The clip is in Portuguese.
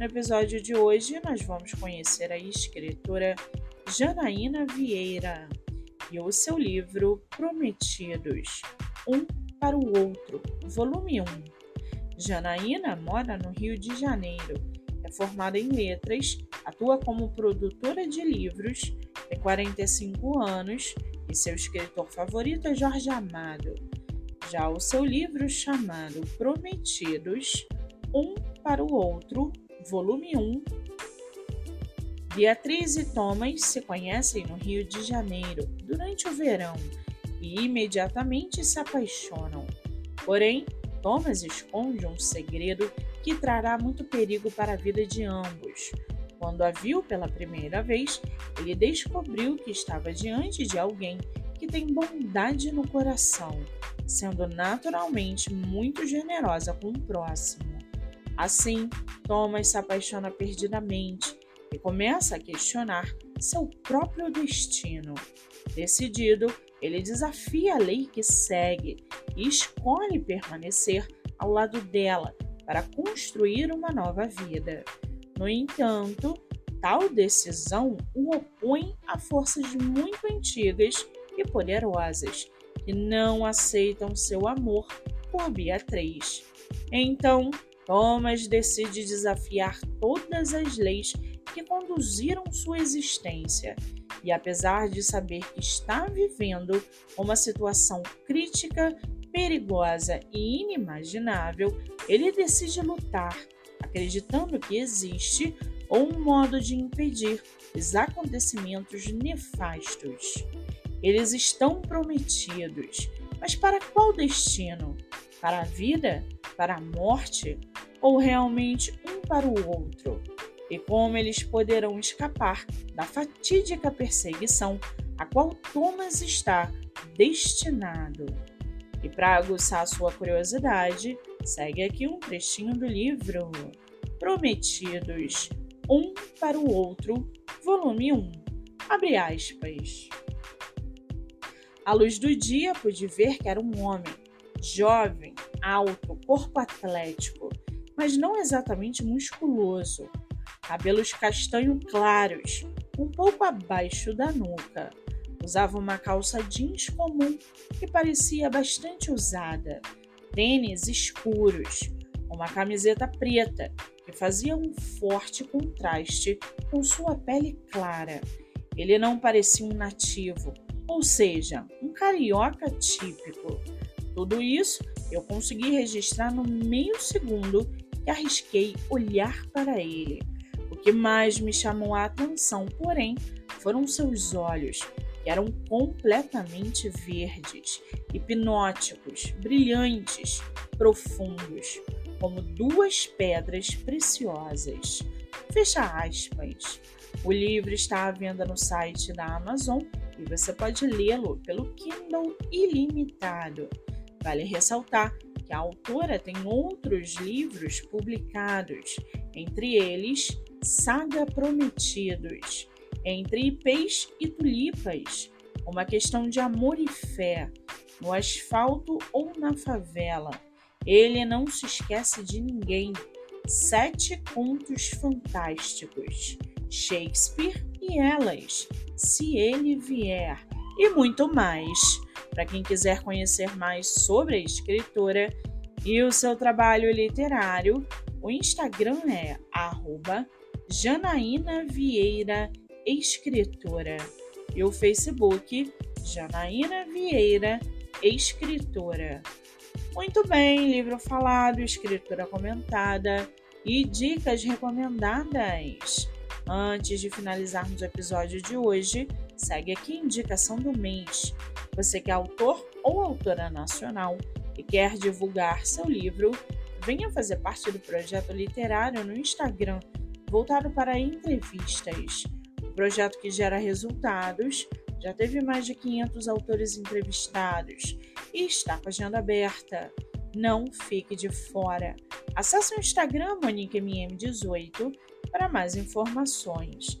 No episódio de hoje, nós vamos conhecer a escritora Janaína Vieira e o seu livro Prometidos Um para o Outro, volume 1. Janaína mora no Rio de Janeiro, é formada em letras, atua como produtora de livros, tem 45 anos e seu escritor favorito é Jorge Amado. Já o seu livro chamado Prometidos, Um para o Outro, volume 1. Beatriz e Thomas se conhecem no Rio de Janeiro durante o verão e imediatamente se apaixonam. Porém, Thomas esconde um segredo que trará muito perigo para a vida de ambos. Quando a viu pela primeira vez, ele descobriu que estava diante de alguém que tem bondade no coração, sendo naturalmente muito generosa com o próximo. Assim, Thomas se apaixona perdidamente e começa a questionar seu próprio destino. Decidido, ele desafia a lei que segue e escolhe permanecer ao lado dela para construir uma nova vida. No entanto, tal decisão o opõe a forças muito antigas e poderosas que não aceitam seu amor por Beatriz. Então, Thomas decide desafiar todas as leis que conduziram sua existência e, apesar de saber que está vivendo uma situação crítica, perigosa e inimaginável, ele decide lutar, acreditando que existe um modo de impedir os acontecimentos nefastos. Eles estão prometidos, mas para qual destino? Para a vida? Para a morte? Ou realmente um para o outro, e como eles poderão escapar da fatídica perseguição a qual Thomas está destinado. E para aguçar sua curiosidade, segue aqui um trechinho do livro Prometidos, um para o outro, volume 1. Abre aspas. À luz do dia, pude ver que era um homem, jovem, alto, corpo atlético, mas não exatamente musculoso. Cabelos castanho claros, um pouco abaixo da nuca. Usava uma calça jeans comum que parecia bastante usada, tênis escuros, uma camiseta preta que fazia um forte contraste com sua pele clara. Ele não parecia um nativo, ou seja, um carioca típico. Tudo isso eu consegui registrar no meio segundo e arrisquei olhar para ele. O que mais me chamou a atenção, porém, foram seus olhos, que eram completamente verdes, hipnóticos, brilhantes, profundos, como duas pedras preciosas. Fecha aspas. O livro está à venda no site da Amazon e você pode lê-lo pelo Kindle ilimitado. Vale ressaltar que a autora tem outros livros publicados, entre eles Saga Prometidos, Entre Ipês e Tulipas, Uma Questão de Amor e Fé, No Asfalto ou na Favela, Ele Não Se Esquece de Ninguém, Sete Contos Fantásticos, Shakespeare e Elas, Se Ele Vier, e muito mais. Para quem quiser conhecer mais sobre a escritora e o seu trabalho literário, o Instagram é Janaína Vieira Escritora e o Facebook Janaína Vieira Escritora. Muito bem, livro falado, escritura comentada e dicas recomendadas. Antes de finalizarmos o episódio de hoje, segue aqui a indicação do mês. Você que é autor ou autora nacional e quer divulgar seu livro, venha fazer parte do projeto literário no Instagram voltado para entrevistas. O projeto que gera resultados já teve mais de 500 autores entrevistados e está com a agenda aberta. Não fique de fora. Acesse o Instagram MoniqueMM18 para mais informações.